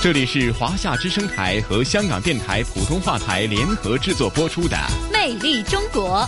这里是华夏之声台和香港电台普通话台联合制作播出的《魅力中国》。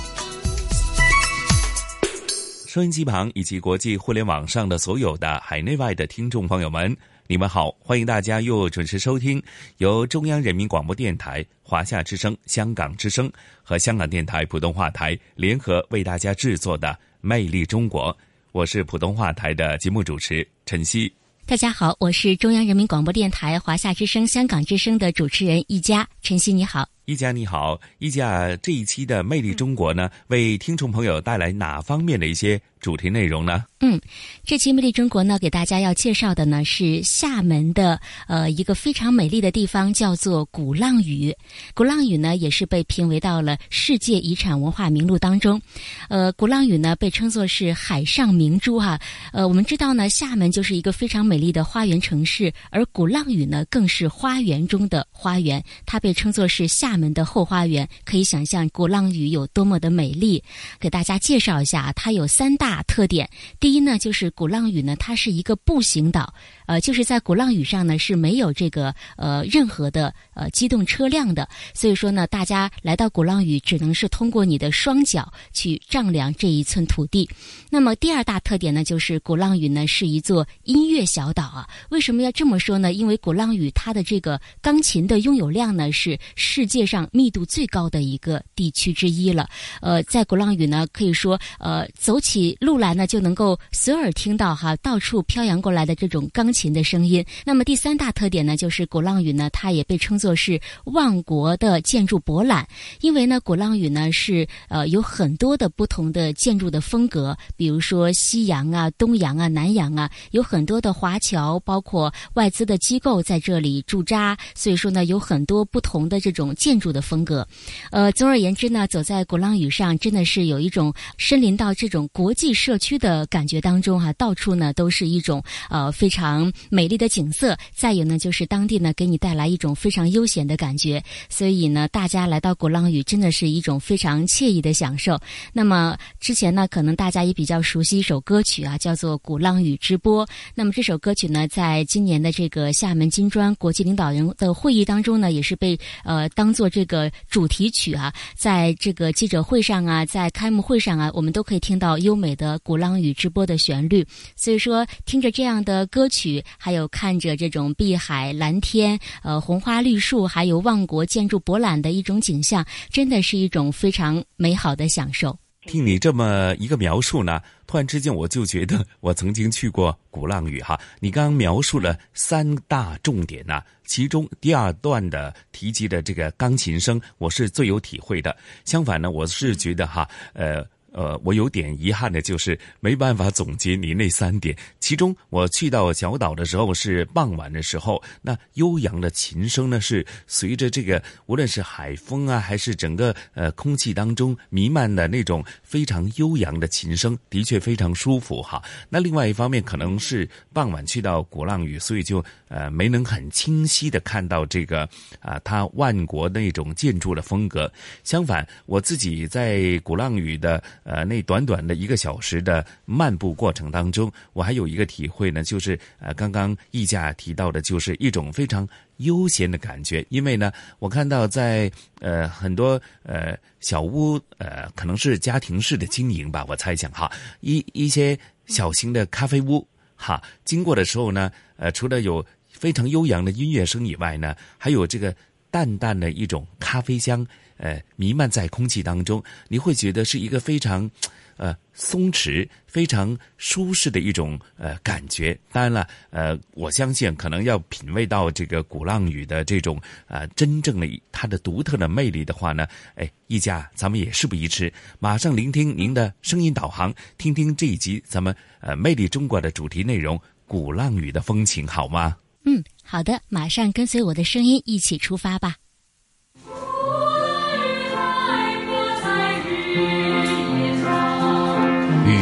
收音机旁以及国际互联网上的所有的海内外的听众朋友们，你们好！欢迎大家又准时收听由中央人民广播电台、华夏之声、香港之声和香港电台普通话台联合为大家制作的《魅力中国》。我是普通话台的节目主持陈曦。大家好，我是中央人民广播电台华夏之声、香港之声的主持人一佳。晨曦你好，易佳你好，一佳这一期的《魅力中国》呢，为听众朋友带来哪方面的一些主题内容呢？嗯，这期《魅力中国》呢，给大家要介绍的呢是厦门的呃一个非常美丽的地方，叫做鼓浪屿。鼓浪屿呢也是被评为到了世界遗产文化名录当中。呃，鼓浪屿呢被称作是海上明珠哈。呃，我们知道呢，厦门就是一个非常美丽的花园城市，而鼓浪屿呢更是花园中的花园，它被称作是厦们的后花园。可以想象鼓浪屿有多么的美丽。给大家介绍一下，它有三大特点。第一呢，就是鼓浪屿呢，它是一个步行岛，呃，就是在鼓浪屿上呢是没有这个呃任何的呃机动车辆的，所以说呢，大家来到鼓浪屿只能是通过你的双脚去丈量这一寸土地。那么第二大特点呢，就是鼓浪屿呢是一座音乐小岛啊。为什么要这么说呢？因为鼓浪屿它的这个钢琴的拥有量呢是世界界上密度最高的一个地区之一了。呃，在鼓浪屿呢，可以说呃走起路来呢就能够。随耳听到哈，到处飘扬过来的这种钢琴的声音。那么第三大特点呢，就是鼓浪屿呢，它也被称作是万国的建筑博览，因为呢，鼓浪屿呢是呃有很多的不同的建筑的风格，比如说西洋啊、东洋啊、南洋啊，有很多的华侨，包括外资的机构在这里驻扎，所以说呢，有很多不同的这种建建筑的风格。呃，总而言之呢，走在鼓浪屿上，真的是有一种身临到这种国际社区的感觉。当中哈，到处呢都是一种呃非常美丽的景色，再有呢就是当地呢给你带来一种非常悠闲的感觉，所以呢大家来到鼓浪屿真的是一种非常惬意的享受。那么之前呢可能大家也比较熟悉一首歌曲啊，叫做《鼓浪屿之波》。那么这首歌曲呢，在今年的这个厦门金砖国际领导人的会议当中呢，也是被呃当做做这个主题曲啊，在这个记者会上啊，在开幕会上啊，我们都可以听到优美的《鼓浪屿之波》。的旋律，所以说听着这样的歌曲，还有看着这种碧海蓝天、呃红花绿树，还有万国建筑博览的一种景象，真的是一种非常美好的享受。听你这么一个描述呢，突然之间我就觉得 我曾经去过鼓浪屿哈。你刚刚描述了三大重点呐，其中第二段的提及的这个钢琴声，我是最有体会的。相反呢，我是觉得哈，呃。呃，我有点遗憾的就是没办法总结你那三点。其中，我去到小岛的时候是傍晚的时候，那悠扬的琴声呢是随着这个无论是海风啊，还是整个呃空气当中弥漫的那种非常悠扬的琴声，的确非常舒服哈。那另外一方面，可能是傍晚去到鼓浪屿，所以就呃没能很清晰的看到这个啊它万国那种建筑的风格。相反，我自己在鼓浪屿的。呃，那短短的一个小时的漫步过程当中，我还有一个体会呢，就是呃，刚刚易驾提到的，就是一种非常悠闲的感觉。因为呢，我看到在呃很多呃小屋呃，可能是家庭式的经营吧，我猜想哈，一一些小型的咖啡屋哈，经过的时候呢，呃，除了有非常悠扬的音乐声以外呢，还有这个淡淡的一种咖啡香。呃，弥漫在空气当中，你会觉得是一个非常，呃，松弛、非常舒适的一种呃感觉。当然了，呃，我相信可能要品味到这个鼓浪屿的这种呃真正的它的独特的魅力的话呢，哎，一家咱们也事不宜迟，马上聆听您的声音导航，听听这一集咱们呃魅力中国的主题内容——鼓浪屿的风情，好吗？嗯。好的，马上跟随我的声音一起出发吧。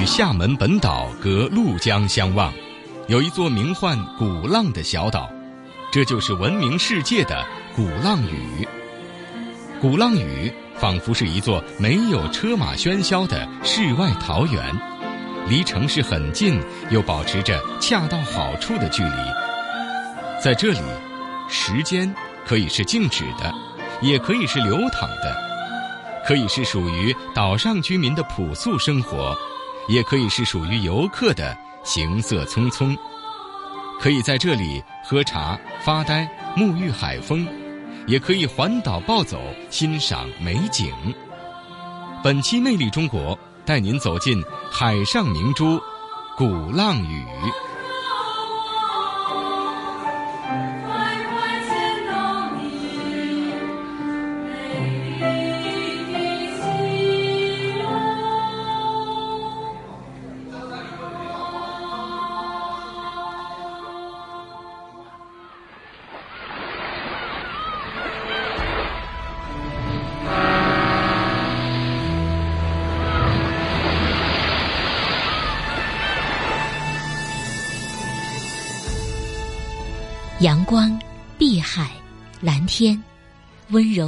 厦门本岛隔陆江相望，有一座名唤鼓浪的小岛，这就是闻名世界的鼓浪屿。鼓浪屿仿佛是一座没有车马喧嚣的世外桃源，离城市很近，又保持着恰到好处的距离。在这里，时间可以是静止的，也可以是流淌的，可以是属于岛上居民的朴素生活。也可以是属于游客的行色匆匆，可以在这里喝茶、发呆、沐浴海风，也可以环岛暴走欣赏美景。本期《魅力中国》带您走进海上明珠——鼓浪屿。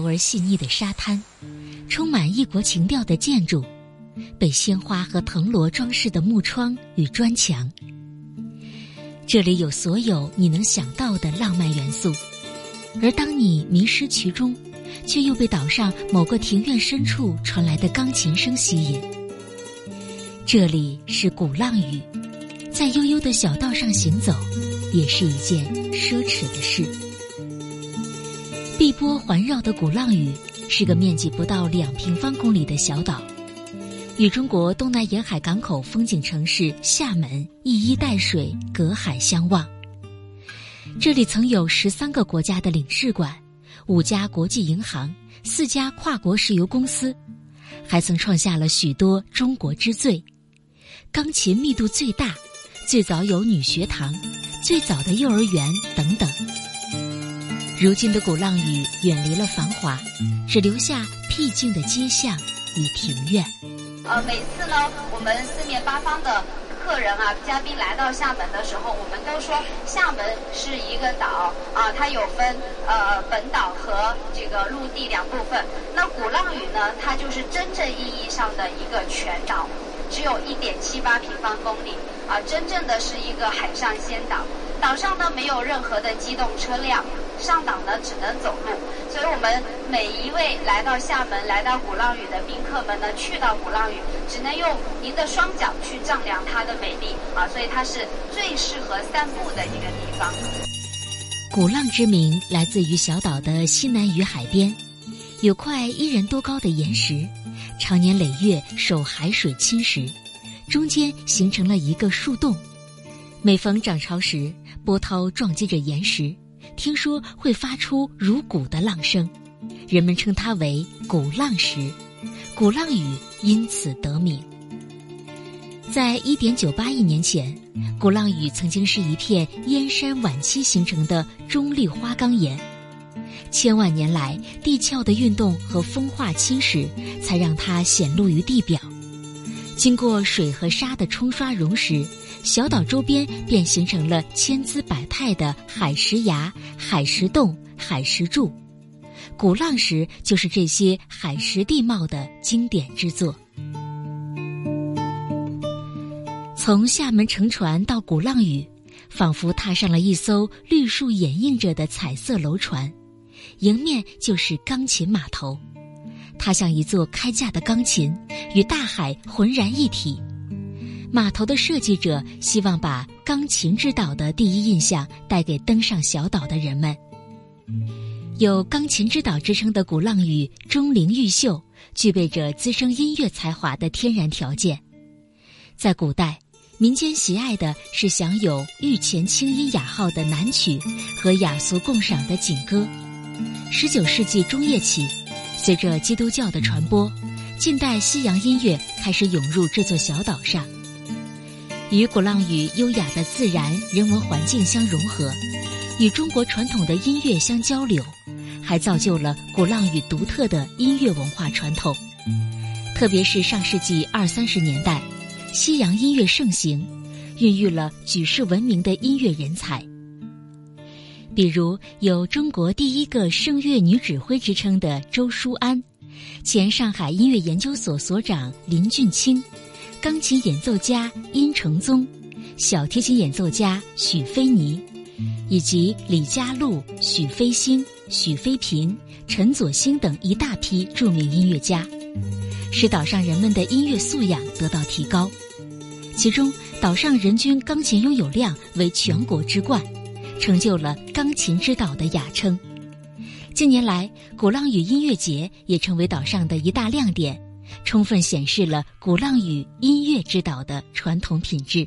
柔而细腻的沙滩，充满异国情调的建筑，被鲜花和藤萝装饰的木窗与砖墙。这里有所有你能想到的浪漫元素，而当你迷失其中，却又被岛上某个庭院深处传来的钢琴声吸引。这里是鼓浪屿，在悠悠的小道上行走。也是一件奢侈的事。碧波环绕的鼓浪屿是个面积不到两平方公里的小岛，与中国东南沿海港口风景城市厦门一衣带水，隔海相望。这里曾有十三个国家的领事馆，五家国际银行，四家跨国石油公司，还曾创下了许多中国之最：钢琴密度最大，最早有女学堂。最早的幼儿园等等，如今的鼓浪屿远离了繁华，只留下僻静的街巷与庭院。呃，每次呢，我们四面八方的客人啊、嘉宾来到厦门的时候，我们都说厦门是一个岛啊，它有分呃本岛和这个陆地两部分。那鼓浪屿呢，它就是真正意义上的一个全岛。只有一点七八平方公里啊，真正的是一个海上仙岛。岛上呢没有任何的机动车辆，上岛呢只能走路。所以我们每一位来到厦门、来到鼓浪屿的宾客们呢，去到鼓浪屿只能用您的双脚去丈量它的美丽啊。所以它是最适合散步的一个地方。鼓浪之名来自于小岛的西南隅海边，有块一人多高的岩石。常年累月受海水侵蚀，中间形成了一个树洞。每逢涨潮时，波涛撞击着岩石，听说会发出如鼓的浪声，人们称它为“鼓浪石”，鼓浪屿因此得名。在一点九八亿年前，鼓浪屿曾经是一片燕山晚期形成的中立花岗岩。千万年来，地壳的运动和风化侵蚀，才让它显露于地表。经过水和沙的冲刷溶蚀，小岛周边便形成了千姿百态的海石崖、海石洞、海石柱。鼓浪石就是这些海蚀地貌的经典之作。从厦门乘船到鼓浪屿，仿佛踏上了一艘绿树掩映着的彩色楼船。迎面就是钢琴码头，它像一座开架的钢琴，与大海浑然一体。码头的设计者希望把“钢琴之岛”的第一印象带给登上小岛的人们。有“钢琴之岛”之称的鼓浪屿钟灵毓秀，具备着滋生音乐才华的天然条件。在古代，民间喜爱的是享有“御前清音雅号”的南曲和雅俗共赏的景歌。十九世纪中叶起，随着基督教的传播，近代西洋音乐开始涌入这座小岛上。与鼓浪屿优雅的自然人文环境相融合，与中国传统的音乐相交流，还造就了鼓浪屿独特的音乐文化传统。特别是上世纪二三十年代，西洋音乐盛行，孕育了举世闻名的音乐人才。比如有“中国第一个声乐女指挥”之称的周淑安，前上海音乐研究所所长林俊清，钢琴演奏家殷承宗，小提琴演奏家许飞尼，以及李佳璐、许飞星、许飞平、陈佐兴等一大批著名音乐家，使岛上人们的音乐素养得到提高。其中，岛上人均钢琴拥有量为全国之冠。成就了“钢琴之岛”的雅称。近年来，鼓浪屿音乐节也成为岛上的一大亮点，充分显示了鼓浪屿音乐之岛的传统品质。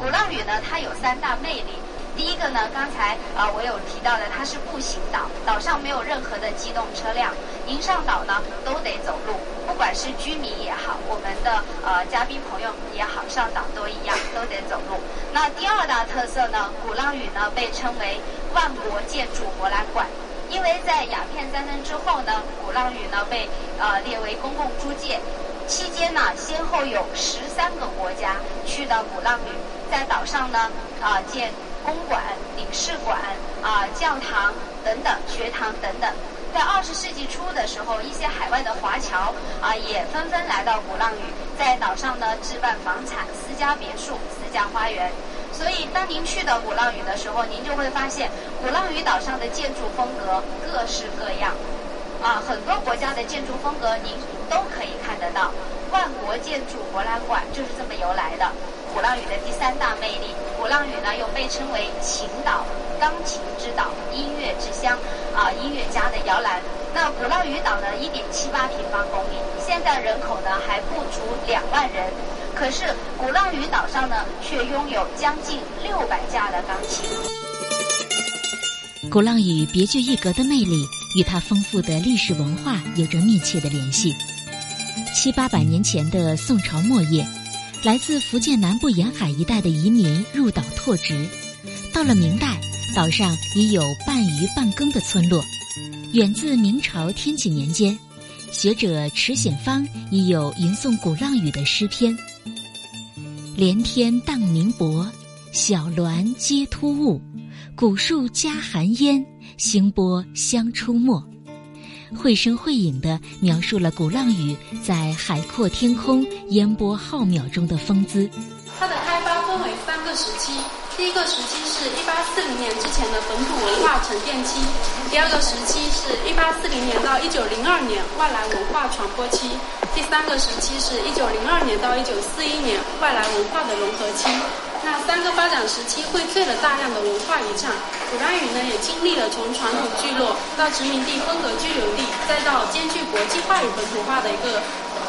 鼓浪屿呢，它有三大魅力。第一个呢，刚才啊我有提到的，它是步行岛，岛上没有任何的机动车辆，您上岛呢都得走路，不管是居民也好，我们的呃嘉宾朋友也好，上岛都一样，都得走路。那第二大特色呢，鼓浪屿呢被称为万国建筑博览馆，因为在鸦片战争之后呢，鼓浪屿呢被呃列为公共租界，期间呢先后有十三个国家去到鼓浪屿，在岛上呢啊建。公馆、领事馆、啊教堂等等、学堂等等，在二十世纪初的时候，一些海外的华侨啊也纷纷来到鼓浪屿，在岛上呢置办房产、私家别墅、私家花园。所以，当您去到鼓浪屿的时候，您就会发现鼓浪屿岛上的建筑风格各式各样，啊，很多国家的建筑风格您都可以看得到。万国建筑博览馆就是这么由来的。鼓浪屿的第三大魅力，鼓浪屿呢又被称为琴岛、钢琴之岛、音乐之乡，啊，音乐家的摇篮。那鼓浪屿岛呢，一点七八平方公里，现在人口呢还不足两万人，可是鼓浪屿岛上呢却拥有将近六百架的钢琴。鼓浪屿别具一格的魅力，与它丰富的历史文化有着密切的联系。七八百年前的宋朝末叶。来自福建南部沿海一带的移民入岛拓殖，到了明代，岛上已有半渔半耕的村落。远自明朝天启年间，学者池显芳已有吟诵鼓浪屿的诗篇：“连天荡明薄，小峦接突兀，古树夹寒烟，星波相出没。”绘声绘影地描述了鼓浪屿在海阔天空、烟波浩渺中的风姿。它的开发分为三个时期，第一个时期是一八四零年之前的本土文化沉淀期，第二个时期是一八四零年到一九零二年外来文化传播期，第三个时期是一九零二年到一九四一年外来文化的融合期。那三个发展时期荟萃了大量的文化遗产，鼓浪屿呢也经历了从传统聚落到殖民地风格居留地，再到兼具国际化与本土化的一个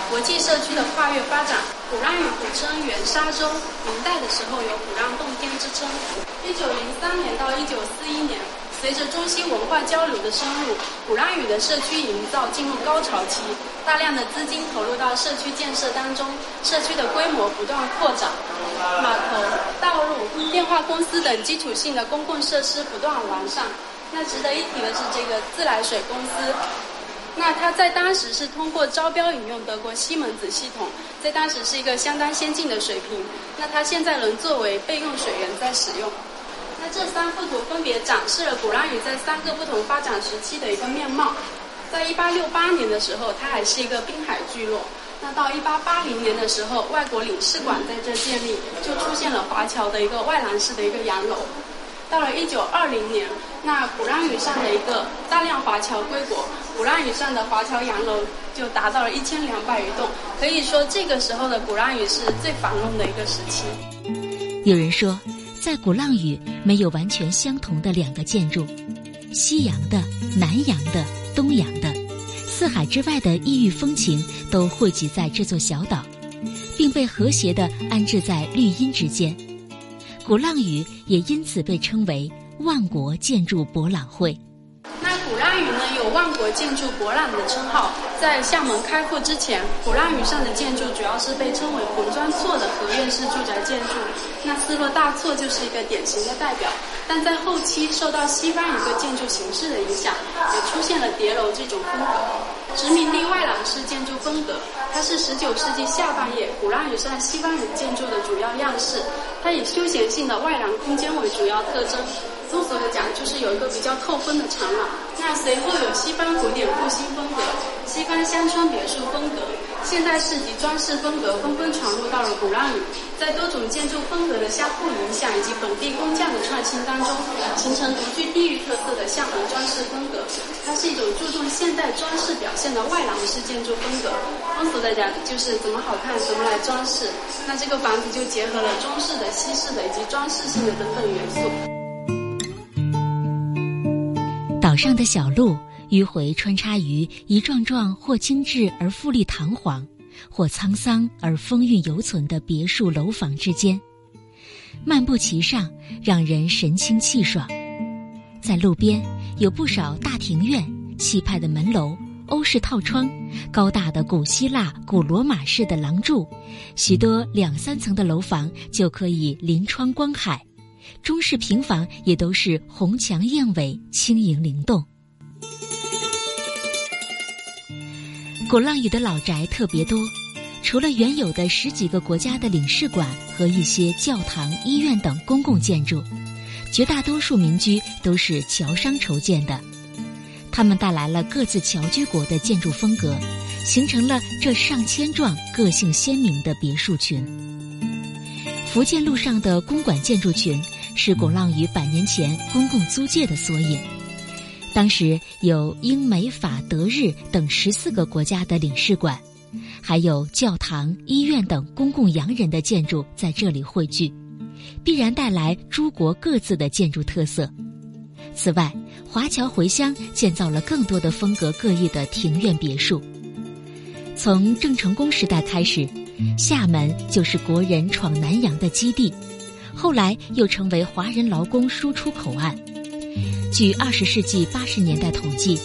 国际社区的跨越发展。鼓浪屿古称元沙洲，明代的时候有鼓浪洞天之称。一九零三年到一九四一年。随着中西文化交流的深入，鼓浪屿的社区营造进入高潮期，大量的资金投入到社区建设当中，社区的规模不断扩展，码头、道路、电话公司等基础性的公共设施不断完善。那值得一提的是这个自来水公司，那它在当时是通过招标引用德国西门子系统，在当时是一个相当先进的水平。那它现在能作为备用水源在使用。这三幅图分别展示了鼓浪屿在三个不同发展时期的一个面貌。在一八六八年的时候，它还是一个滨海聚落。那到一八八零年的时候，外国领事馆在这建立，就出现了华侨的一个外廊式的一个洋楼。到了一九二零年，那鼓浪屿上的一个大量华侨归国，鼓浪屿上的华侨洋楼就达到了一千两百余栋。可以说，这个时候的鼓浪屿是最繁荣的一个时期。有人说。在鼓浪屿没有完全相同的两个建筑，西洋的、南洋的、东洋的，四海之外的异域风情都汇集在这座小岛，并被和谐地安置在绿荫之间。鼓浪屿也因此被称为万国建筑博览会。鼓浪屿呢有万国建筑博览的称号，在厦门开埠之前，鼓浪屿上的建筑主要是被称为红砖厝的合院式住宅建筑，那斯洛大厝就是一个典型的代表。但在后期受到西方一个建筑形式的影响，也出现了叠楼这种风格。殖民地外廊式建筑风格，它是十九世纪下半叶鼓浪屿上西方人建筑的主要样式。它以休闲性的外廊空间为主要特征。通俗的讲，就是有一个比较透风的长廊。那随后有西方古典复兴风格、西方乡村别墅风格、现代式及装饰风格纷纷传入到了鼓浪屿，在多种建筑风格的相互影响以及本地工匠的创新当中，形成独具地域特色的厦门装饰风格。它是一种注重现代装饰表现的外廊式建筑风格。通俗的讲，就是怎么好看怎么来装饰。那这个房子就结合了中式的、西式的以及装饰性的等等元素。上的小路迂回穿插于一幢幢或精致而富丽堂皇，或沧桑而风韵犹存的别墅楼房之间，漫步其上，让人神清气爽。在路边有不少大庭院、气派的门楼、欧式套窗、高大的古希腊、古罗马式的廊柱，许多两三层的楼房就可以临窗观海。中式平房也都是红墙燕尾，轻盈灵动。鼓浪屿的老宅特别多，除了原有的十几个国家的领事馆和一些教堂、医院等公共建筑，绝大多数民居都是侨商筹建的。他们带来了各自侨居国的建筑风格，形成了这上千幢个性鲜明的别墅群。福建路上的公馆建筑群。是鼓浪屿百年前公共租界的缩影。当时有英美法德日等十四个国家的领事馆，还有教堂、医院等公共洋人的建筑在这里汇聚，必然带来诸国各自的建筑特色。此外，华侨回乡建造了更多的风格各异的庭院别墅。从郑成功时代开始，厦门就是国人闯南洋的基地。后来又成为华人劳工输出口岸。据二十世纪八十年代统计，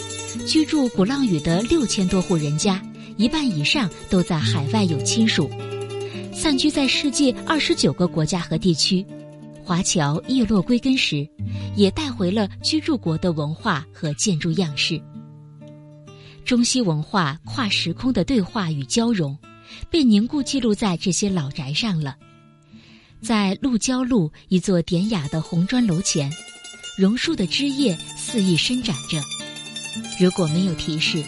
居住鼓浪屿的六千多户人家，一半以上都在海外有亲属，散居在世界二十九个国家和地区。华侨叶落归根时，也带回了居住国的文化和建筑样式。中西文化跨时空的对话与交融，被凝固记录在这些老宅上了。在鹿郊路一座典雅的红砖楼前，榕树的枝叶肆意伸展着。如果没有提示，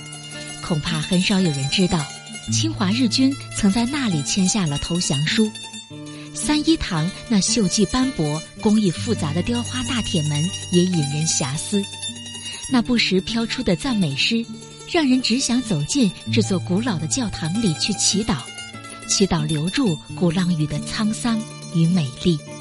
恐怕很少有人知道，侵华日军曾在那里签下了投降书。三一堂那锈迹斑驳、工艺复杂的雕花大铁门也引人遐思。那不时飘出的赞美诗，让人只想走进这座古老的教堂里去祈祷，祈祷留住鼓浪屿的沧桑。与美丽。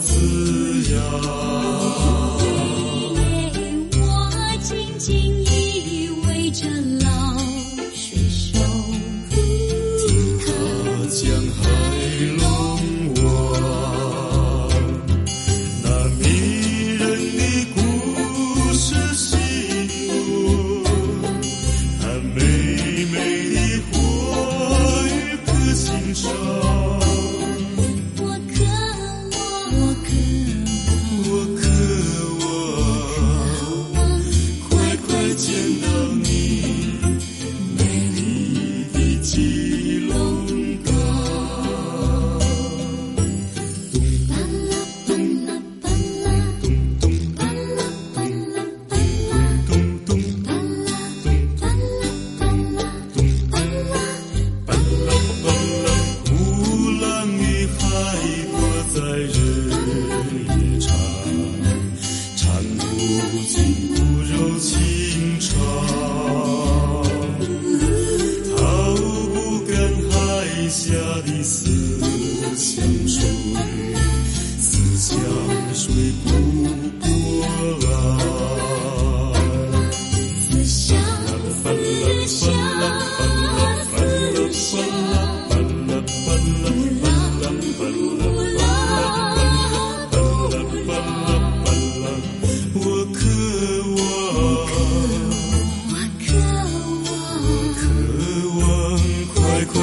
滋养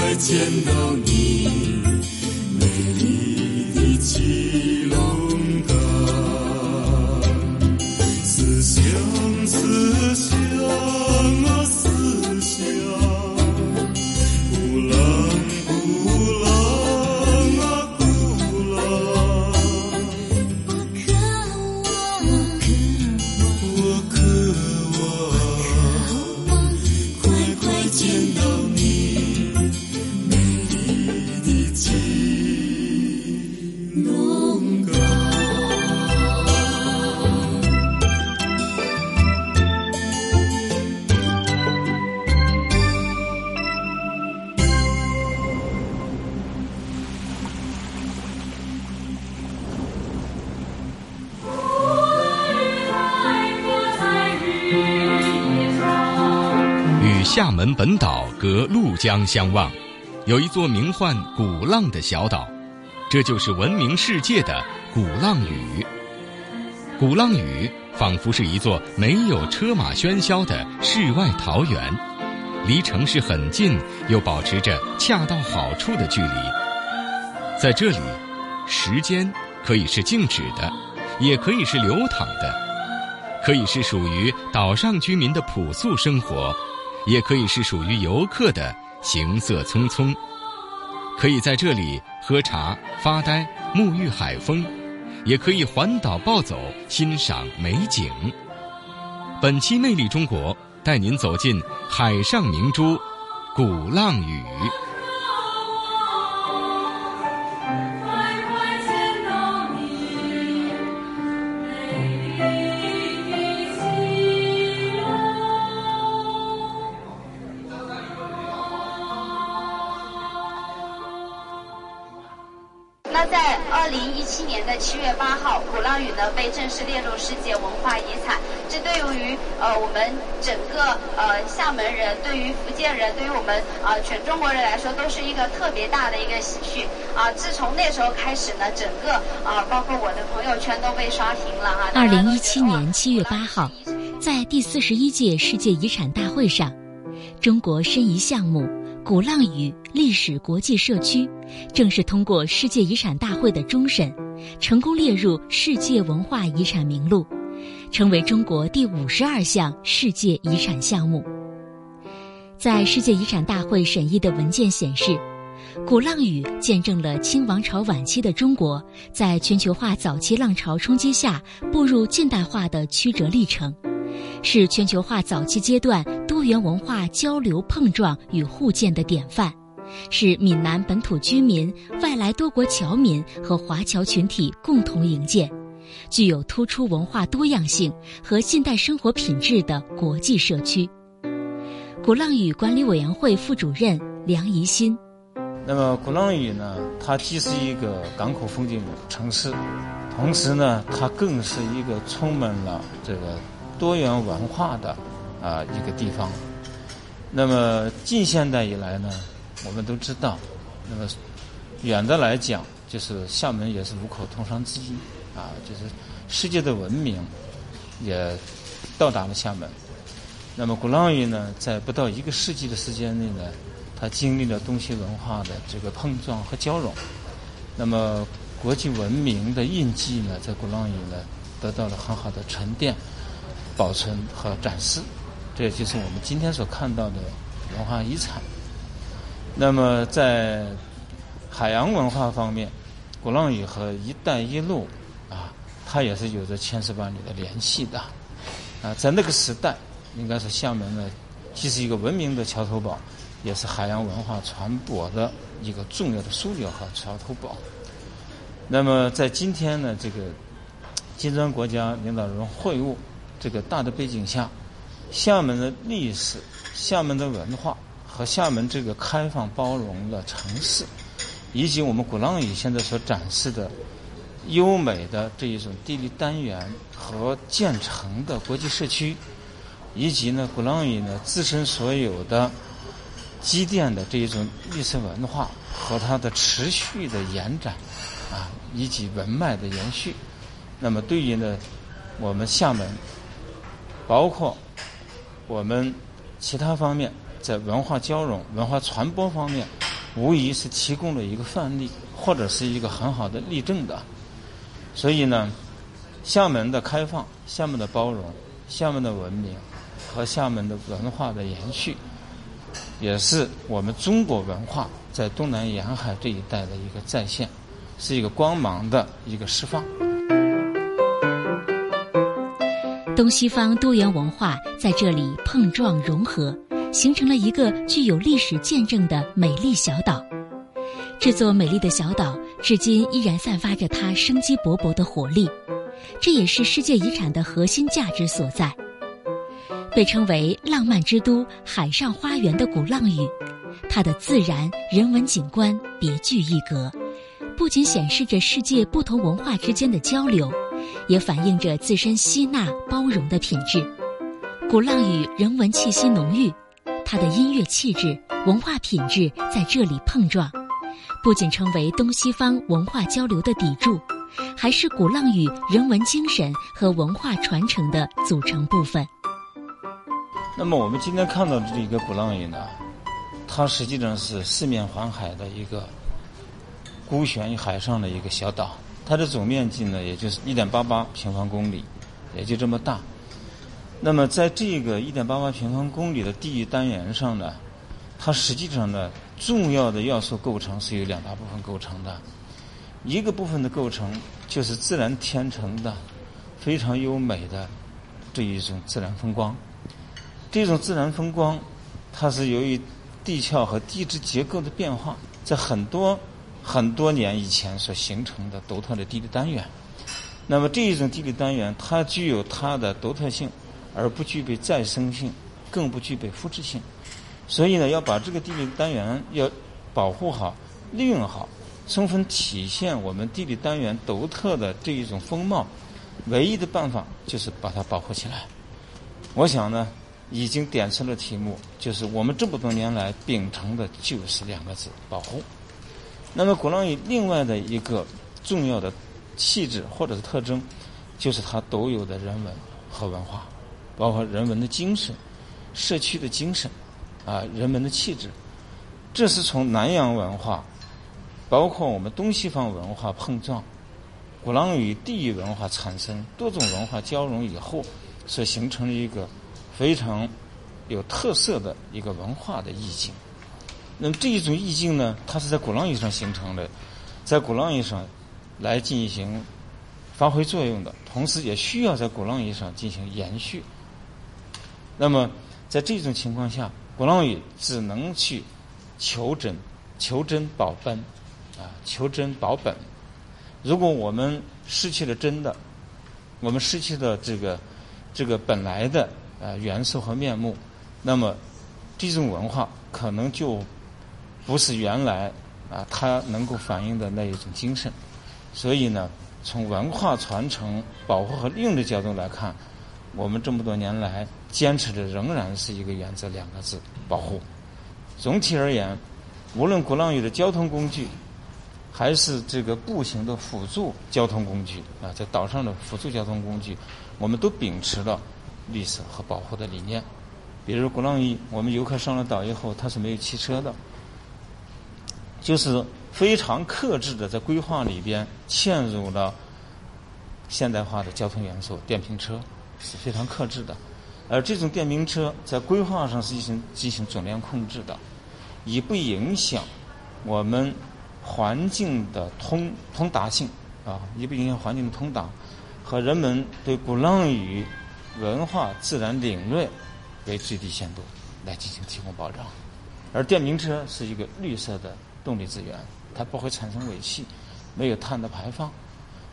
再见到你。本岛隔陆江相望，有一座名唤鼓浪的小岛，这就是闻名世界的鼓浪屿。鼓浪屿仿佛是一座没有车马喧嚣的世外桃源，离城市很近，又保持着恰到好处的距离。在这里，时间可以是静止的，也可以是流淌的，可以是属于岛上居民的朴素生活。也可以是属于游客的行色匆匆，可以在这里喝茶、发呆、沐浴海风，也可以环岛暴走欣赏美景。本期《魅力中国》带您走进海上明珠——鼓浪屿。正式列入世界文化遗产。这对于呃我们整个呃厦门人，对于福建人，对于我们啊全中国人来说，都是一个特别大的一个喜讯啊！自从那时候开始呢，整个啊包括我的朋友圈都被刷屏了啊。二零一七年七月八号，在第四十一届世界遗产大会上，中国申遗项目。鼓浪屿历史国际社区正式通过世界遗产大会的终审，成功列入世界文化遗产名录，成为中国第五十二项世界遗产项目。在世界遗产大会审议的文件显示，鼓浪屿见证了清王朝晚期的中国在全球化早期浪潮冲击下步入近代化的曲折历程。是全球化早期阶段多元文化交流碰撞与互鉴的典范，是闽南本土居民、外来多国侨民和华侨群体共同营建，具有突出文化多样性和现代生活品质的国际社区。鼓浪屿管理委员会副主任梁怡新，那么鼓浪屿呢，它既是一个港口风景城市，同时呢，它更是一个充满了这个。多元文化的啊一个地方，那么近现代以来呢，我们都知道，那么远的来讲，就是厦门也是五口通商之一啊，就是世界的文明也到达了厦门。那么鼓浪屿呢，在不到一个世纪的时间内呢，它经历了东西文化的这个碰撞和交融。那么国际文明的印记呢，在鼓浪屿呢得到了很好的沉淀、保存和展示。这也就是我们今天所看到的文化遗产。那么在海洋文化方面，鼓浪屿和“一带一路”啊，它也是有着千丝万缕的联系的。啊，在那个时代，应该是厦门呢，既是一个文明的桥头堡，也是海洋文化传播的一个重要的枢纽和桥头堡。那么在今天呢，这个金砖国家领导人会晤这个大的背景下，厦门的历史、厦门的文化和厦门这个开放包容的城市。以及我们鼓浪屿现在所展示的优美的这一种地理单元和建成的国际社区，以及呢鼓浪屿呢自身所有的积淀的这一种历史文化和它的持续的延展啊，以及文脉的延续，那么对于呢我们厦门，包括我们其他方面在文化交融、文化传播方面。无疑是提供了一个范例，或者是一个很好的例证的。所以呢，厦门的开放、厦门的包容、厦门的文明和厦门的文化的延续，也是我们中国文化在东南沿海这一带的一个再现，是一个光芒的一个释放。东西方多元文化在这里碰撞融合。形成了一个具有历史见证的美丽小岛。这座美丽的小岛至今依然散发着它生机勃勃的活力，这也是世界遗产的核心价值所在。被称为“浪漫之都”、“海上花园”的鼓浪屿，它的自然人文景观别具一格，不仅显示着世界不同文化之间的交流，也反映着自身吸纳包容的品质。鼓浪屿人文气息浓郁。它的音乐气质、文化品质在这里碰撞，不仅成为东西方文化交流的砥柱，还是鼓浪屿人文精神和文化传承的组成部分。那么，我们今天看到的这一个鼓浪屿呢，它实际上是四面环海的一个孤悬于海上的一个小岛，它的总面积呢，也就是一点八八平方公里，也就这么大。那么，在这个一点八八平方公里的地域单元上呢，它实际上呢，重要的要素构成是由两大部分构成的。一个部分的构成就是自然天成的非常优美的这一种自然风光。这种自然风光，它是由于地壳和地质结构的变化，在很多很多年以前所形成的独特的地理单元。那么这一种地理单元，它具有它的独特性。而不具备再生性，更不具备复制性，所以呢，要把这个地理单元要保护好、利用好，充分体现我们地理单元独特的这一种风貌，唯一的办法就是把它保护起来。我想呢，已经点出了题目，就是我们这么多年来秉承的就是两个字：保护。那么，鼓浪屿另外的一个重要的气质或者是特征，就是它独有的人文和文化。包括人文的精神、社区的精神，啊，人文的气质，这是从南洋文化，包括我们东西方文化碰撞，鼓浪屿地域文化产生多种文化交融以后，所形成的一个非常有特色的一个文化的意境。那么这一种意境呢，它是在鼓浪屿上形成的，在鼓浪屿上来进行发挥作用的，同时也需要在鼓浪屿上进行延续。那么，在这种情况下，鼓浪屿只能去求真、求真保本，啊，求真保本。如果我们失去了真的，我们失去了这个这个本来的啊元素和面目，那么这种文化可能就不是原来啊它能够反映的那一种精神。所以呢，从文化传承、保护和利用的角度来看。我们这么多年来坚持的仍然是一个原则，两个字：保护。总体而言，无论鼓浪屿的交通工具，还是这个步行的辅助交通工具啊，在岛上的辅助交通工具，我们都秉持了绿色和保护的理念。比如鼓浪屿，我们游客上了岛以后，它是没有汽车的，就是非常克制的在规划里边嵌入了现代化的交通元素——电瓶车，是非常克制的。而这种电瓶车在规划上是进行进行总量控制的，以不影响我们。环境的通通达性啊，也不影响环境的通达，和人们对鼓浪屿文化自然领略为最低限度来进行提供保障。而电瓶车是一个绿色的动力资源，它不会产生尾气，没有碳的排放。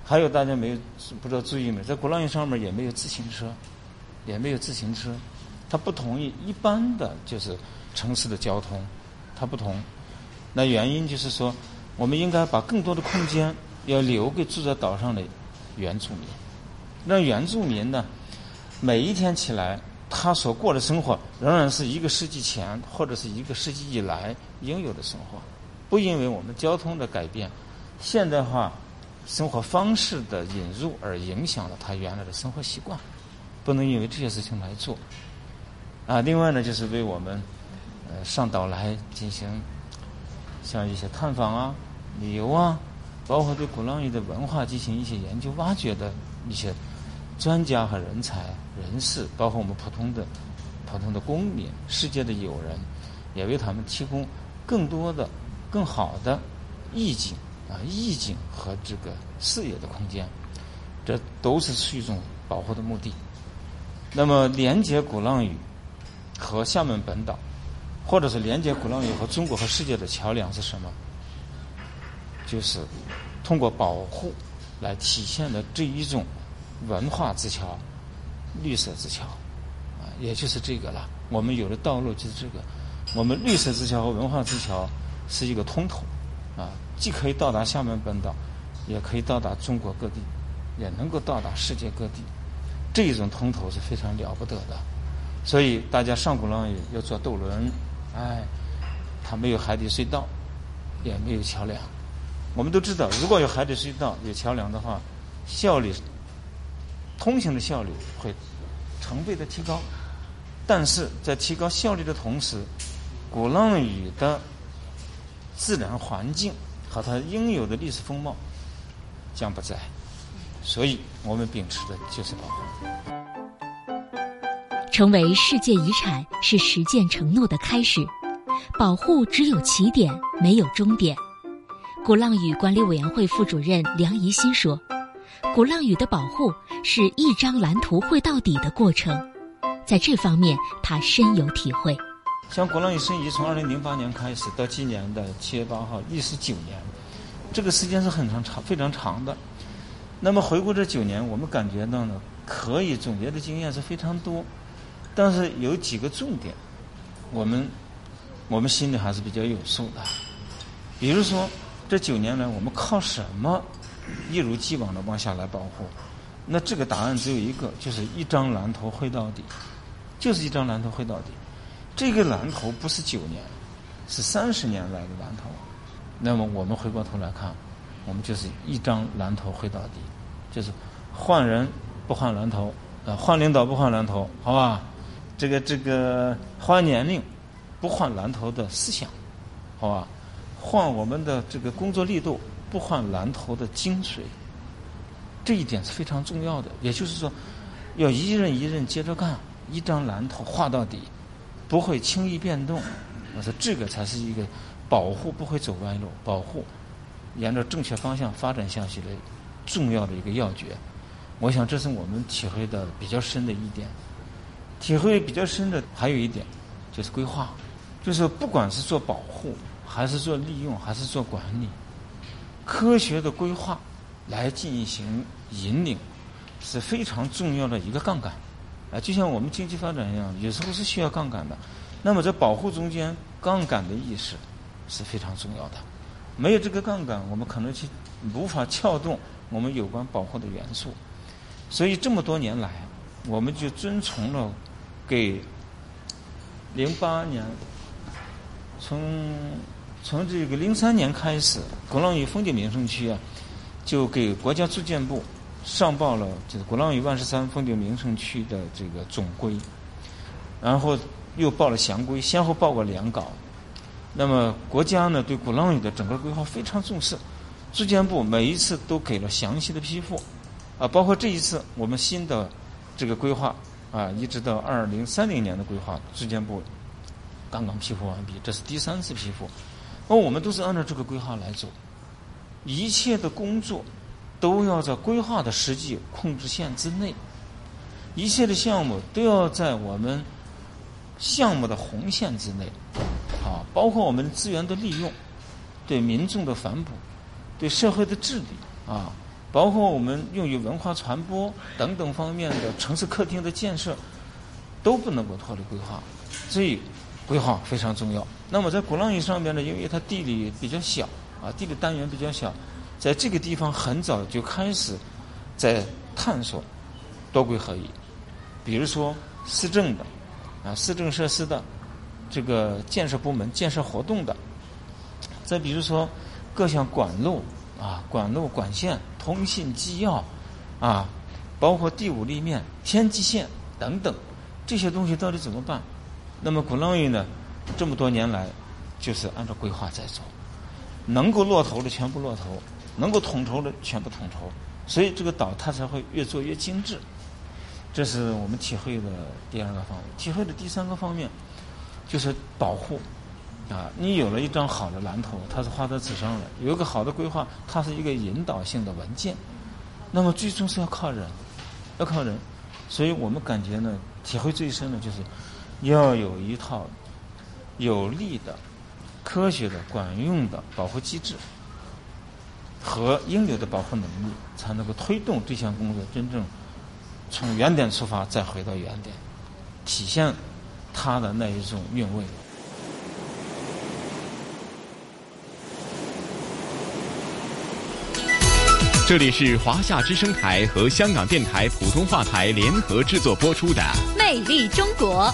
还有大家没有不知道注意没，在鼓浪屿上面也没有自行车，也没有自行车，它不同于一般的就是城市的交通，它不同。那原因就是说。我们应该把更多的空间要留给住在岛上的原住民，让原住民呢每一天起来，他所过的生活仍然是一个世纪前或者是一个世纪以来应有的生活，不因为我们交通的改变、现代化生活方式的引入而影响了他原来的生活习惯，不能因为这些事情来做。啊，另外呢，就是为我们呃上岛来进行。像一些探访啊、旅游啊，包括对鼓浪屿的文化进行一些研究挖掘的一些专家和人才人士，包括我们普通的普通的公民、世界的友人，也为他们提供更多的、更好的意境啊、意境和这个视野的空间，这都是是一种保护的目的。那么，连接鼓浪屿和厦门本岛。或者是连接鼓浪屿和中国和世界的桥梁是什么？就是通过保护来体现的这一种文化之桥、绿色之桥，啊，也就是这个了。我们有的道路就是这个，我们绿色之桥和文化之桥是一个通途，啊，既可以到达厦门本岛，也可以到达中国各地，也能够到达世界各地。这一种通途是非常了不得的，所以大家上鼓浪屿要坐渡轮。哎，它没有海底隧道，也没有桥梁。我们都知道，如果有海底隧道、有桥梁的话，效率、通行的效率会成倍的提高。但是在提高效率的同时，鼓浪屿的自然环境和它应有的历史风貌将不在。所以我们秉持的就是保护。成为世界遗产是实践承诺的开始，保护只有起点没有终点。鼓浪屿管理委员会副主任梁怡欣说：“鼓浪屿的保护是一张蓝图绘到底的过程，在这方面他深有体会。像鼓浪屿申遗从二零零八年开始到今年的七月八号，历时九年，这个时间是很长、长非常长的。那么回顾这九年，我们感觉到呢，可以总结的经验是非常多。”但是有几个重点，我们我们心里还是比较有数的。比如说，这九年来我们靠什么一如既往的往下来保护？那这个答案只有一个，就是一张蓝图绘到底，就是一张蓝图绘到底。这个蓝图不是九年，是三十年来的蓝图。那么我们回过头来看，我们就是一张蓝图绘到底，就是换人不换蓝图，呃，换领导不换蓝图，好吧？这个这个换年龄，不换蓝头的思想，好吧？换我们的这个工作力度，不换蓝头的精髓。这一点是非常重要的。也就是说，要一任一任接着干，一张蓝图画到底，不会轻易变动。我说这个才是一个保护不会走歪路，保护沿着正确方向发展下去的重要的一个要诀。我想这是我们体会的比较深的一点。体会比较深的还有一点，就是规划，就是不管是做保护，还是做利用，还是做管理，科学的规划来进行引领，是非常重要的一个杠杆。啊，就像我们经济发展一样，有时候是需要杠杆的。那么在保护中间，杠杆的意识是非常重要的。没有这个杠杆，我们可能去无法撬动我们有关保护的元素。所以这么多年来，我们就遵从了。给零八年从从这个零三年开始，鼓浪屿风景名胜区啊，就给国家住建部上报了就是鼓浪屿万石山风景名胜区的这个总规，然后又报了详规，先后报过两稿。那么国家呢对鼓浪屿的整个规划非常重视，住建部每一次都给了详细的批复，啊，包括这一次我们新的这个规划啊，一直到二零三零年的规划，住建部刚刚批复完毕，这是第三次批复。那我们都是按照这个规划来走，一切的工作都要在规划的实际控制线之内，一切的项目都要在我们项目的红线之内，啊，包括我们资源的利用、对民众的反哺、对社会的治理啊，包括我们用于文化传播等等方面的城市客厅的建设，都不能够脱离规划，所以。规划非常重要。那么在鼓浪屿上面呢，因为它地理比较小啊，地理单元比较小，在这个地方很早就开始在探索多规合一。比如说市政的啊，市政设施的这个建设部门建设活动的，再比如说各项管路啊、管路管线、通信机要啊，包括第五立面、天际线等等这些东西到底怎么办？那么鼓浪屿呢，这么多年来就是按照规划在走，能够落头的全部落头，能够统筹的全部统筹，所以这个岛它才会越做越精致。这是我们体会的第二个方面，体会的第三个方面就是保护啊。你有了一张好的蓝图，它是画在纸上的，有一个好的规划，它是一个引导性的文件。那么最终是要靠人，要靠人，所以我们感觉呢，体会最深的就是。要有一套有力的、科学的、管用的保护机制和应有的保护能力，才能够推动这项工作真正从原点出发，再回到原点，体现它的那一种韵味。这里是华夏之声台和香港电台普通话台联合制作播出的《魅力中国》。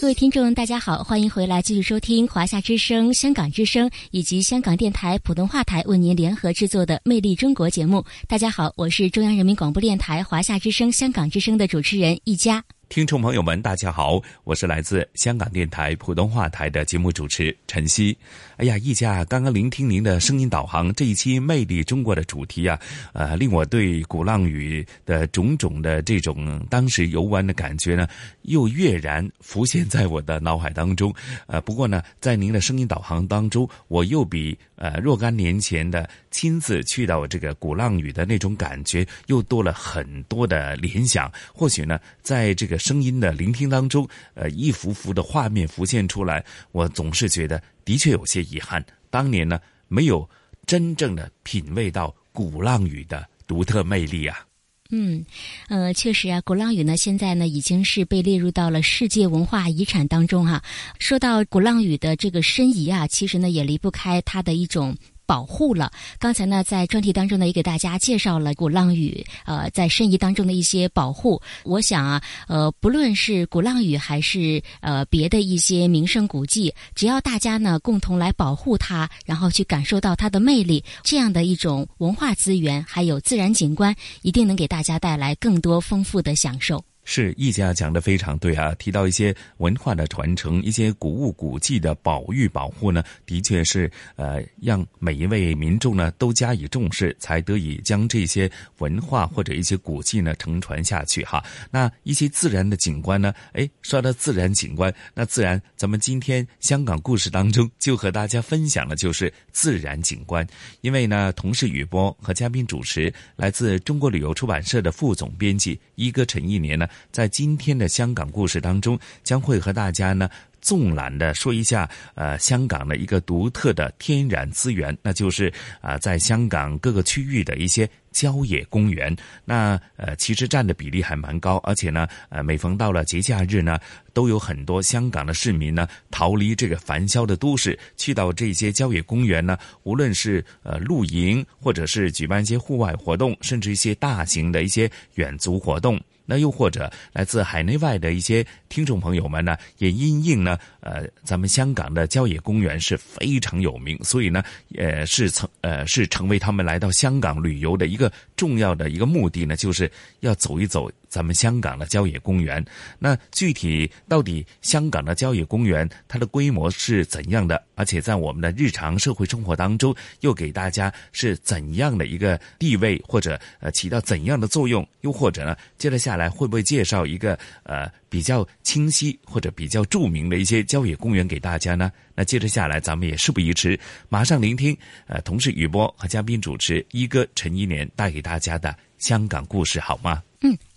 各位听众，大家好，欢迎回来继续收听华夏之声、香港之声以及香港电台普通话台为您联合制作的《魅力中国》节目。大家好，我是中央人民广播电台华夏之声、香港之声的主持人一佳。听众朋友们，大家好，我是来自香港电台普通话台的节目主持陈曦。哎呀，一家刚刚聆听您的声音导航，这一期《魅力中国》的主题啊，呃，令我对鼓浪屿的种种的这种当时游玩的感觉呢，又跃然浮现在我的脑海当中。呃，不过呢，在您的声音导航当中，我又比呃若干年前的亲自去到这个鼓浪屿的那种感觉，又多了很多的联想。或许呢，在这个声音的聆听当中，呃，一幅幅的画面浮现出来，我总是觉得的确有些遗憾。当年呢，没有真正的品味到鼓浪屿的独特魅力啊。嗯，呃，确实啊，鼓浪屿呢，现在呢已经是被列入到了世界文化遗产当中哈。说到鼓浪屿的这个申遗啊，其实呢也离不开它的一种。保护了。刚才呢，在专题当中呢，也给大家介绍了鼓浪屿呃在申遗当中的一些保护。我想啊，呃，不论是鼓浪屿还是呃别的一些名胜古迹，只要大家呢共同来保护它，然后去感受到它的魅力，这样的一种文化资源还有自然景观，一定能给大家带来更多丰富的享受。是易家讲的非常对啊，提到一些文化的传承，一些古物古迹的保育保护呢，的确是呃让每一位民众呢都加以重视，才得以将这些文化或者一些古迹呢承传下去哈。那一些自然的景观呢，哎，说到自然景观，那自然咱们今天香港故事当中就和大家分享的就是自然景观，因为呢，同事雨波和嘉宾主持来自中国旅游出版社的副总编辑一哥陈一年呢。在今天的香港故事当中，将会和大家呢纵览的说一下，呃，香港的一个独特的天然资源，那就是啊，在香港各个区域的一些郊野公园。那呃，其实占的比例还蛮高，而且呢，呃，每逢到了节假日呢，都有很多香港的市民呢逃离这个繁嚣的都市，去到这些郊野公园呢，无论是呃露营，或者是举办一些户外活动，甚至一些大型的一些远足活动。那又或者来自海内外的一些听众朋友们呢，也因应呢，呃，咱们香港的郊野公园是非常有名，所以呢，呃，是成呃是成为他们来到香港旅游的一个重要的一个目的呢，就是要走一走咱们香港的郊野公园。那具体到底香港的郊野公园它的规模是怎样的？而且在我们的日常社会生活当中，又给大家是怎样的一个地位，或者呃起到怎样的作用？又或者呢，接着下来会不会介绍一个呃比较清晰或者比较著名的一些郊野公园给大家呢？那接着下来，咱们也事不宜迟，马上聆听呃同事雨波和嘉宾主持一哥陈一年带给大家的香港故事，好吗？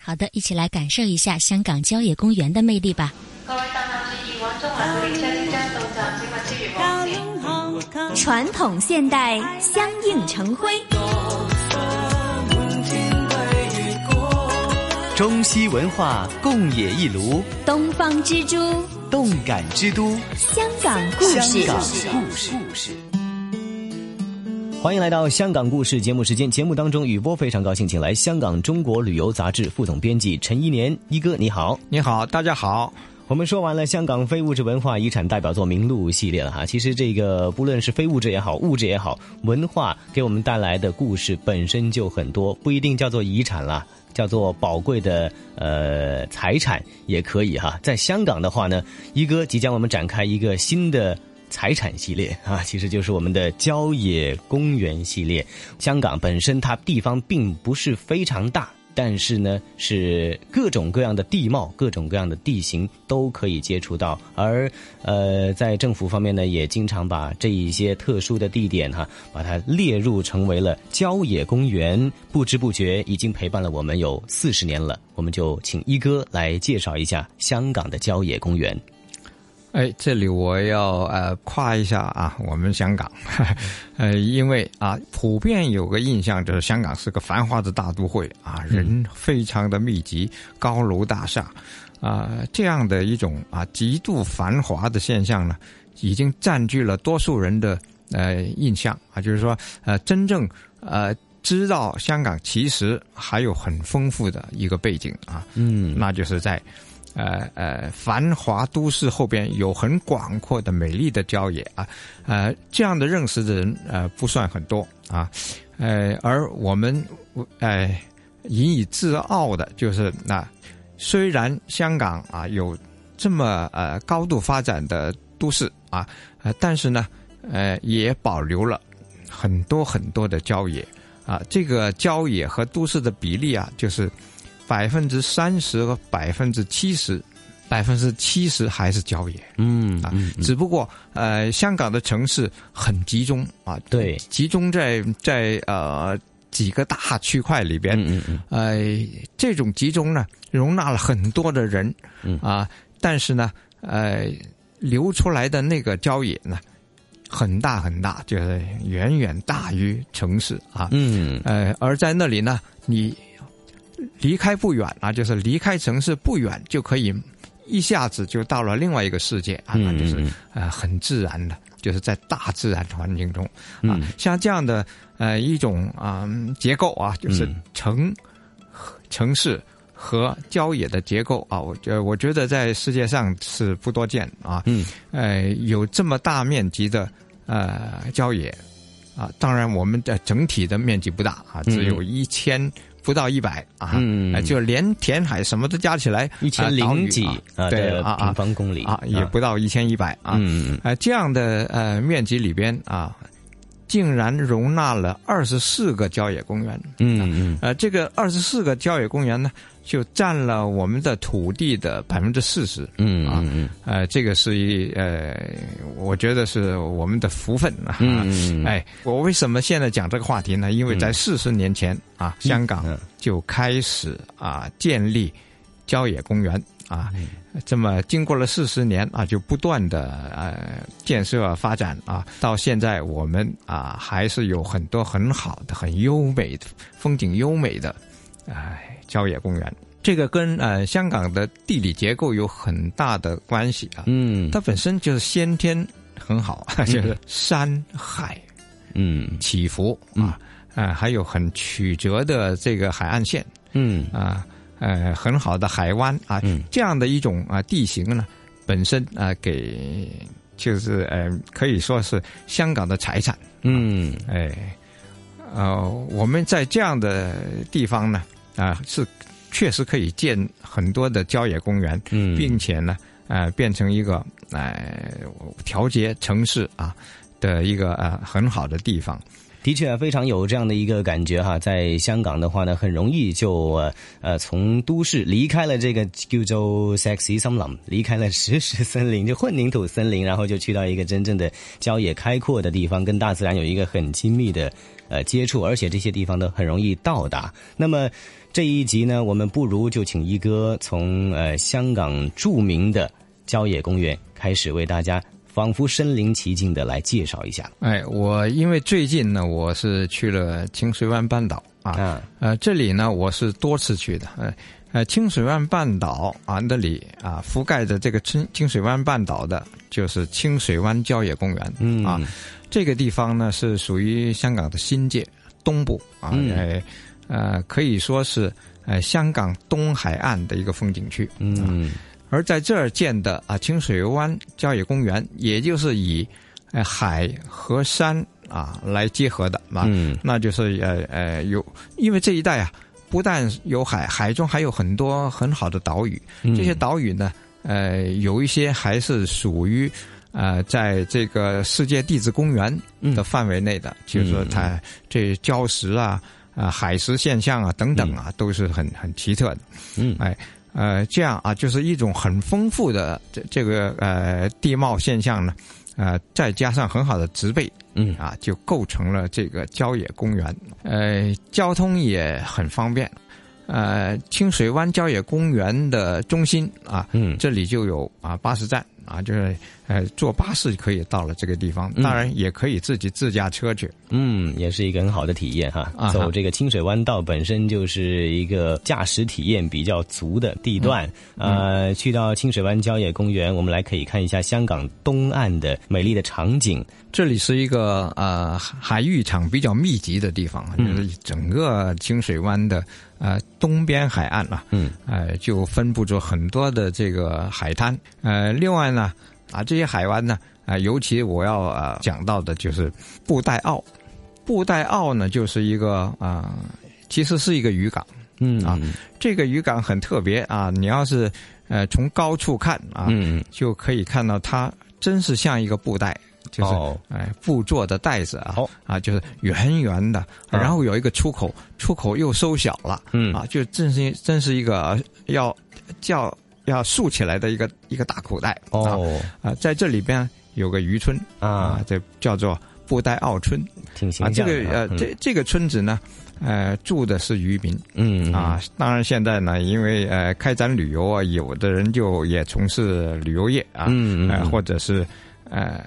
嗯，好的，一起来感受一下香港郊野公园的魅力吧。传统现代相映成辉，中西文化共冶一炉，东方之珠，动感之都，香港故事。香港故事。欢迎来到香港故事节目时间。节目当中，雨波非常高兴，请来香港中国旅游杂志副总编辑陈一年一哥，你好，你好，大家好。我们说完了香港非物质文化遗产代表作《名录》系列了哈，其实这个不论是非物质也好，物质也好，文化给我们带来的故事本身就很多，不一定叫做遗产啦，叫做宝贵的呃财产也可以哈。在香港的话呢，一哥即将我们展开一个新的财产系列 啊，其实就是我们的郊野公园系列。香港本身它地方并不是非常大。但是呢，是各种各样的地貌、各种各样的地形都可以接触到，而呃，在政府方面呢，也经常把这一些特殊的地点哈，把它列入成为了郊野公园。不知不觉已经陪伴了我们有四十年了，我们就请一哥来介绍一下香港的郊野公园。哎，这里我要呃夸一下啊，我们香港，呃，因为啊，普遍有个印象就是香港是个繁华的大都会啊，人非常的密集，高楼大厦，啊，这样的一种啊极度繁华的现象呢，已经占据了多数人的呃印象啊，就是说呃，真正呃知道香港其实还有很丰富的一个背景啊，嗯，那就是在。呃呃，繁华都市后边有很广阔的美丽的郊野啊，呃，这样的认识的人呃不算很多啊，呃，而我们呃引以自傲的就是那虽然香港啊有这么呃高度发展的都市啊，呃，但是呢，呃，也保留了很多很多的郊野啊，这个郊野和都市的比例啊，就是。百分之三十和百分之七十，百分之七十还是郊野，嗯啊，只不过呃，香港的城市很集中啊，对，集中在在呃几个大区块里边，嗯嗯，呃，这种集中呢，容纳了很多的人，嗯。啊，但是呢，呃，流出来的那个郊野呢，很大很大，就是远远大于城市啊，嗯，呃，而在那里呢，你。离开不远啊，就是离开城市不远，就可以一下子就到了另外一个世界啊，那就是呃很自然的，就是在大自然环境中啊，像这样的呃一种啊结构啊，就是城城市和郊野的结构啊，我觉我觉得在世界上是不多见啊，嗯，呃有这么大面积的呃郊野啊，当然我们的整体的面积不大啊，只有一千。不到一百啊，就连填海什么都加起来一千零几啊，对啊平方公里啊，也不到一千一百啊，这样的呃面积里边啊，竟然容纳了二十四个郊野公园，嗯嗯，呃，这个二十四个郊野公园呢。就占了我们的土地的百分之四十，嗯啊，嗯呃，这个是一呃，我觉得是我们的福分啊。嗯哎，我为什么现在讲这个话题呢？因为在四十年前啊，香港就开始啊建立郊野公园啊，这么经过了四十年啊，就不断的呃建设发展啊，到现在我们啊还是有很多很好的、很优美的风景优美的，哎。郊野公园，这个跟呃香港的地理结构有很大的关系啊。嗯，它本身就是先天很好，就是山海，嗯，起伏啊，啊，还有很曲折的这个海岸线，嗯。啊，呃很好的海湾啊，嗯。这样的一种啊地形呢，本身啊给就是呃可以说是香港的财产。嗯。哎，呃，我们在这样的地方呢，啊、是确实可以建很多的郊野公园，嗯，并且呢，呃，变成一个呃调节城市啊的一个呃很好的地方。的确啊，非常有这样的一个感觉哈。在香港的话呢，很容易就呃呃从都市离开了这个叫做 sexy 森林，离开了石石森林，就混凝土森林，然后就去到一个真正的郊野开阔的地方，跟大自然有一个很亲密的呃接触，而且这些地方都很容易到达。那么这一集呢，我们不如就请一哥从呃香港著名的郊野公园开始为大家。仿佛身临其境的来介绍一下。哎，我因为最近呢，我是去了清水湾半岛啊，啊，呃，这里呢我是多次去的，呃呃，清水湾半岛啊那里啊覆盖着这个清清水湾半岛的，就是清水湾郊野公园，嗯。啊，这个地方呢是属于香港的新界东部啊，嗯。呃呃，可以说是呃香港东海岸的一个风景区，嗯。而在这儿建的啊清水湾郊野公园，也就是以呃海和山啊来结合的啊，嗯。那就是呃呃有，因为这一带啊不但有海，海中还有很多很好的岛屿，嗯。这些岛屿呢，呃有一些还是属于。呃，在这个世界地质公园的范围内的，就是说它这礁石啊、啊、海蚀现象啊等等啊，都是很很奇特的。嗯哎，呃，这样啊，就是一种很丰富的这这个呃地貌现象呢，呃，再加上很好的植被，嗯啊，就构成了这个郊野公园。呃，交通也很方便。呃，清水湾郊野公园的中心啊，嗯这里就有啊巴士站啊，就是呃坐巴士可以到了这个地方，嗯当然也可以自己自驾车去。嗯，也是一个很好的体验哈。啊走这个清水湾道本身就是一个驾驶体验比较足的地段。嗯呃，去到清水湾郊野公园，我们来可以看一下香港东岸的美丽的场景。这里是一个呃海域场比较密集的地方，嗯就是整个清水湾的呃东边海岸啊，嗯，呃就分布着很多的这个海滩。呃，另外呢，啊这些海湾呢，啊、尤其我要呃讲到的就是布袋澳。布袋澳呢，就是一个啊、其实是一个渔港。嗯啊这个渔港很特别啊，你要是呃从高处看啊，嗯就可以看到它真是像一个布袋，就是、哦。哎布做的袋子啊，哦啊就是圆圆的，啊。然后有一个出口，出口又收小了，嗯。啊，就真是真是一个要叫要竖起来的一个一个大口袋哦。啊啊，在这里边有个渔村啊，这叫做布袋澳村挺形啊，这个呃嗯。这这个村子呢，呃住的是渔民，嗯。啊，当然现在呢，因为呃开展旅游啊，有的人就也从事旅游业啊，嗯嗯或者是呃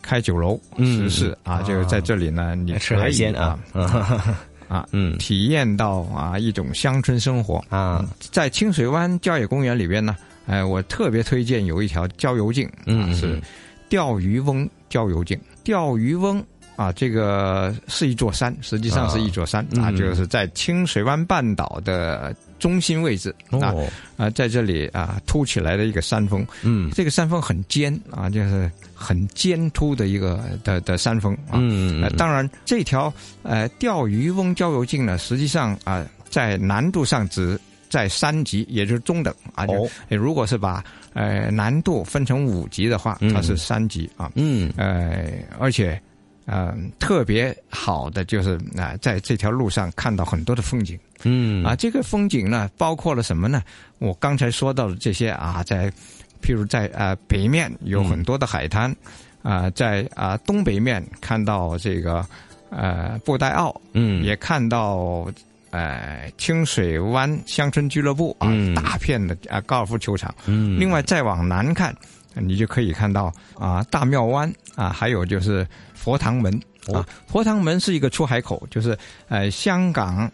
开酒楼、嗯食肆啊，啊就在这里呢，你吃海鲜可以啊啊啊，嗯。体验到啊一种乡村生活。啊。在清水湾郊野公园里边呢，呃，我特别推荐有一条郊游径，嗯啊，是钓鱼翁郊游径。钓鱼翁啊，这个是一座山，实际上是一座山啊，嗯。就是在清水湾半岛的中心位置啊哦啊，在这里啊凸起来的一个山峰，嗯这个山峰很尖啊，就是很尖凸的一个的的山峰啊。嗯呃，当然这条呃钓鱼翁郊游径呢，实际上啊、在难度上只在三级，也就是中等啊。就哦呃如果是把呃难度分成五级的话，它是三级啊。嗯呃，而且呃特别好的就是啊、在这条路上看到很多的风景。嗯啊，这个风景呢，包括了什么呢？我刚才说到的这些啊，在譬如在啊、北面有很多的海滩，啊、在啊、东北面看到这个呃布袋澳，嗯也看到呃清水湾乡村俱乐部啊，嗯大片的啊高尔夫球场。嗯另外再往南看，你就可以看到啊大庙湾啊，还有就是佛堂门啊哦。佛堂门是一个出海口，就是呃香港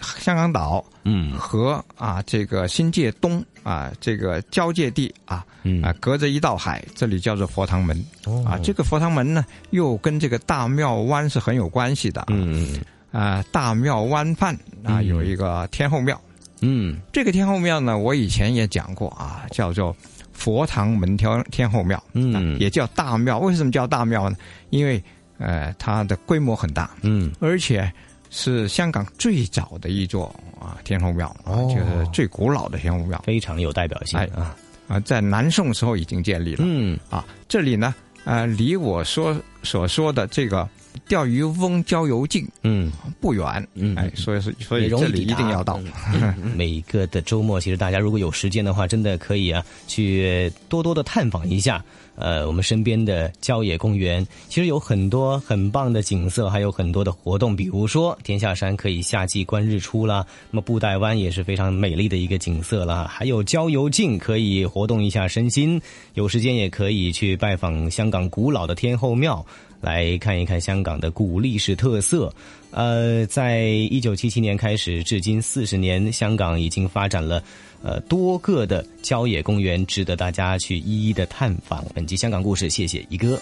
香港岛嗯。和啊这个新界东啊这个交界地啊嗯。啊隔着一道海，这里叫做佛堂门。哦。啊。这个佛堂门呢，又跟这个大庙湾是很有关系的啊。嗯。啊，大庙湾畔啊嗯。有一个天后庙。嗯，这个天后庙呢，我以前也讲过啊，叫做佛堂门天天后庙，嗯，也叫大庙。为什么叫大庙呢？因为呃，它的规模很大，嗯，而且是香港最早的一座啊天后庙，哦就是最古老的天后庙，非常有代表性哎啊。啊，在南宋时候已经建立了。嗯，啊，这里呢，呃，离我说所说的这个钓鱼翁郊游径嗯。不远，嗯。哎，所以是所以这里一定要到。嗯。每个的周末，其实大家如果有时间的话，真的可以啊，去多多的探访一下。呃，我们身边的郊野公园，其实有很多很棒的景色，还有很多的活动，比如说天下山可以夏季观日出啦，那么布袋湾也是非常美丽的一个景色啦，还有郊游径可以活动一下身心，有时间也可以去拜访香港古老的天后庙。来看一看香港的古历史特色。呃，在一九七七年开始，至今四十年，香港已经发展了呃多个的郊野公园，值得大家去一一的探访。本集香港故事，谢谢一哥。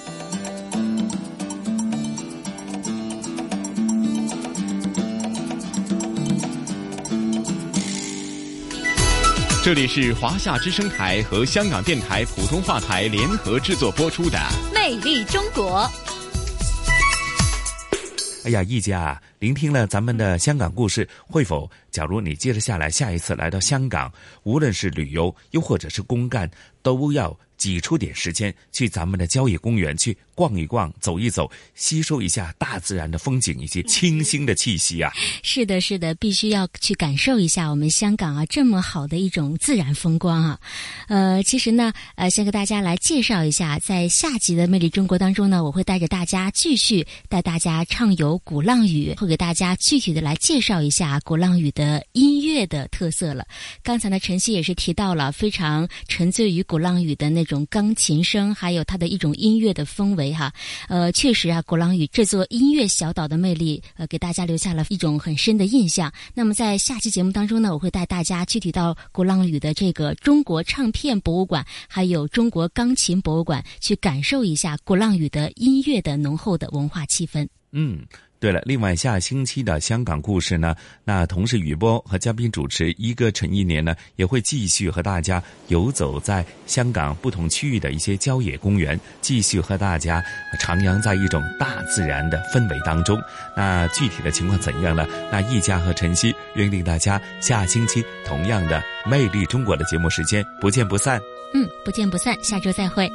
这里是华夏之声台和香港电台普通话台联合制作播出的《魅力中国》。哎呀，一家聆听了咱们的香港故事，会否？假如你接着下来，下一次来到香港，无论是旅游又或者是公干，都要挤出点时间去咱们的郊野公园去逛一逛、走一走，吸收一下大自然的风景以及清新的气息啊！是的，是的，必须要去感受一下我们香港啊这么好的一种自然风光啊。呃，其实呢，呃，先给大家来介绍一下，在下集的《魅力中国》当中呢，我会带着大家继续带大家畅游鼓浪屿，会给大家具体的来介绍一下鼓浪屿的音乐的特色了。刚才呢，晨曦也是提到了非常沉醉于鼓浪屿的那种钢琴声，还有它的一种音乐的氛围哈。呃，确实啊，鼓浪屿这座音乐小岛的魅力，呃，给大家留下了一种很深的印象。那么在下期节目当中呢，我会带大家具体到鼓浪屿的这个中国唱片博物馆，还有中国钢琴博物馆，去感受一下鼓浪屿的音乐的浓厚的文化气氛。嗯。对了，另外下星期的香港故事呢，那同事雨波和嘉宾主持一哥陈一年呢，也会继续和大家游走在香港不同区域的一些郊野公园，继续和大家徜徉在一种大自然的氛围当中。那具体的情况怎样呢？那一家和晨曦约定大家下星期同样的《魅力中国》的节目时间不见不散。嗯，不见不散，下周再会。